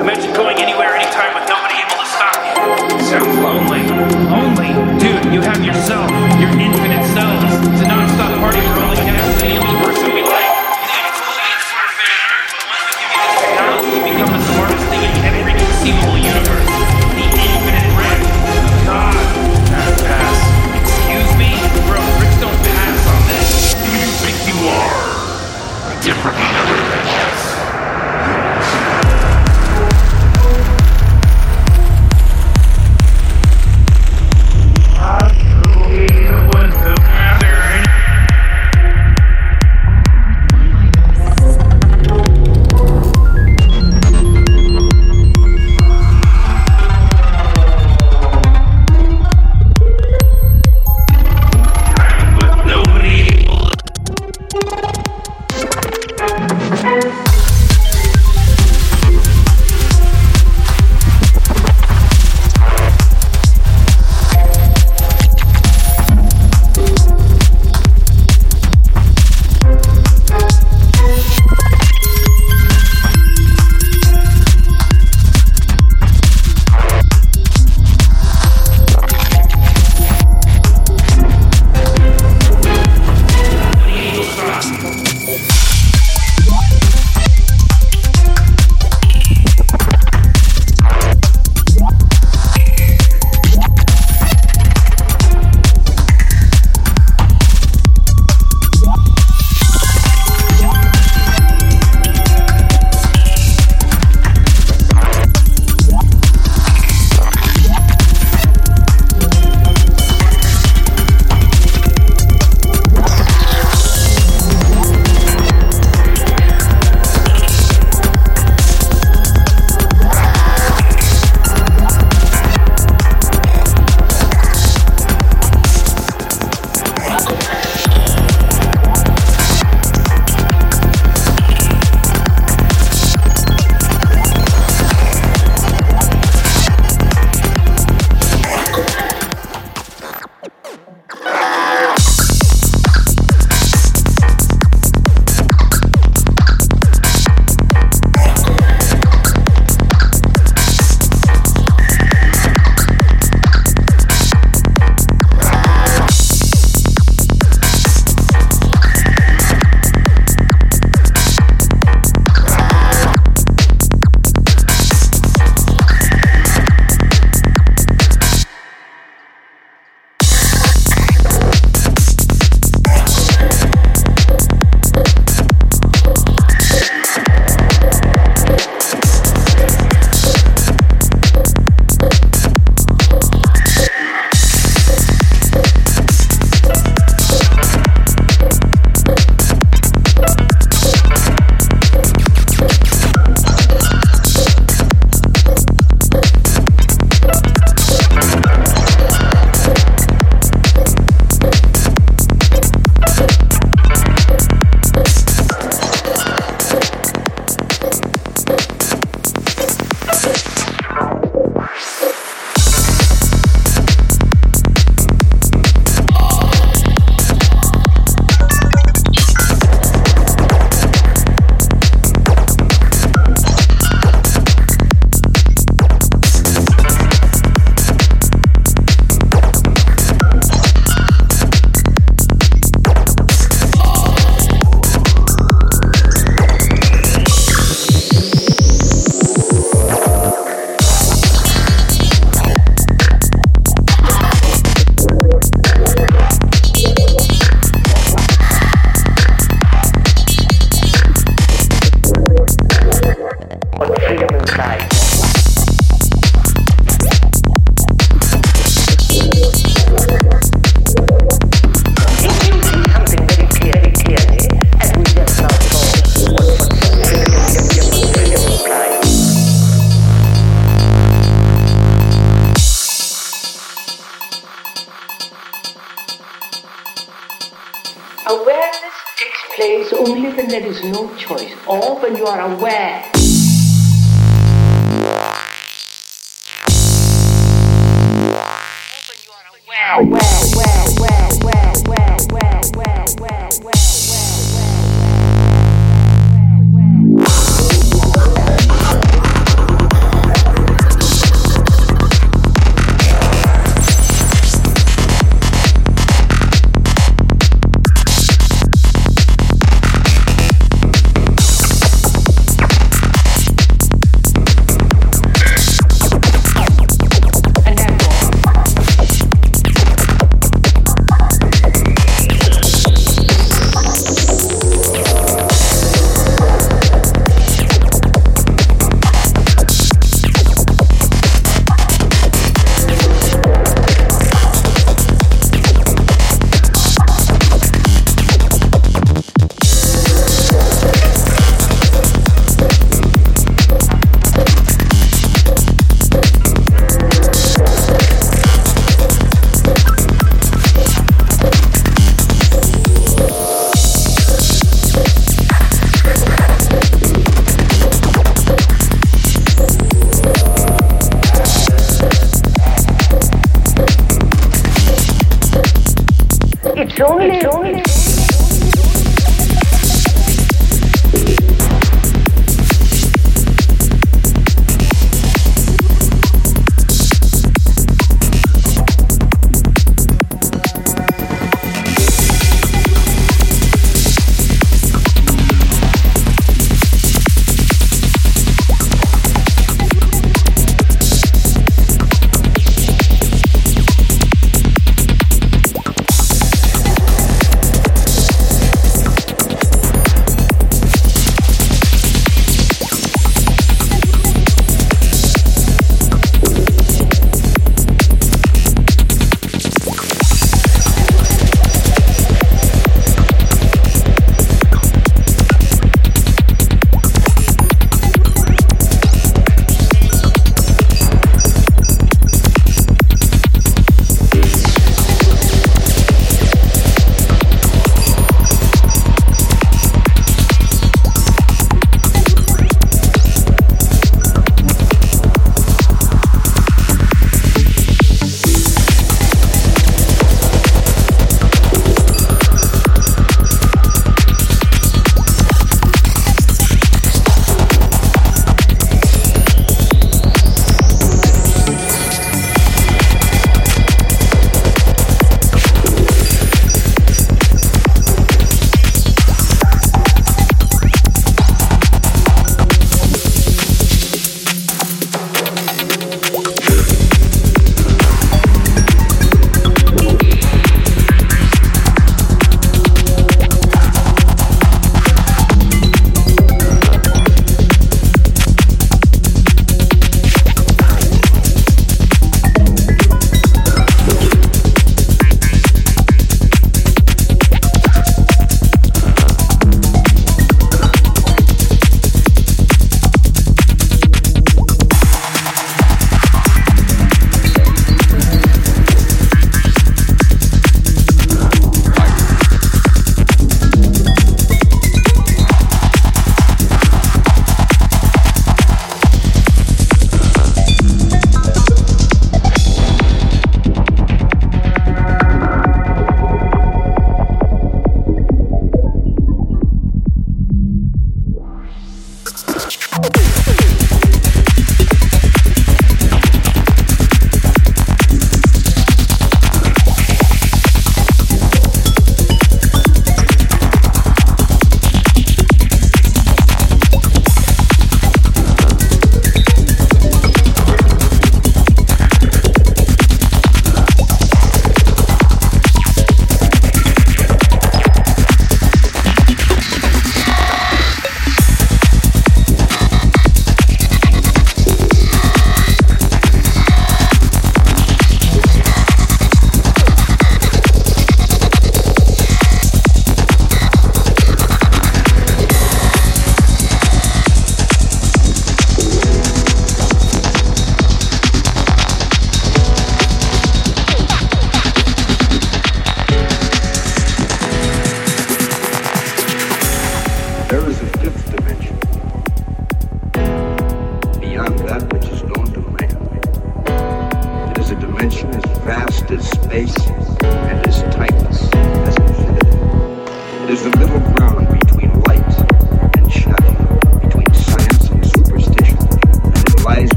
Imagine going anywhere, anytime with nobody able to stop you. Sounds lonely. Lonely? Dude, you have yourself, your infinite selves, to not only.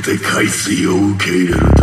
口を開けて海水を受け入れる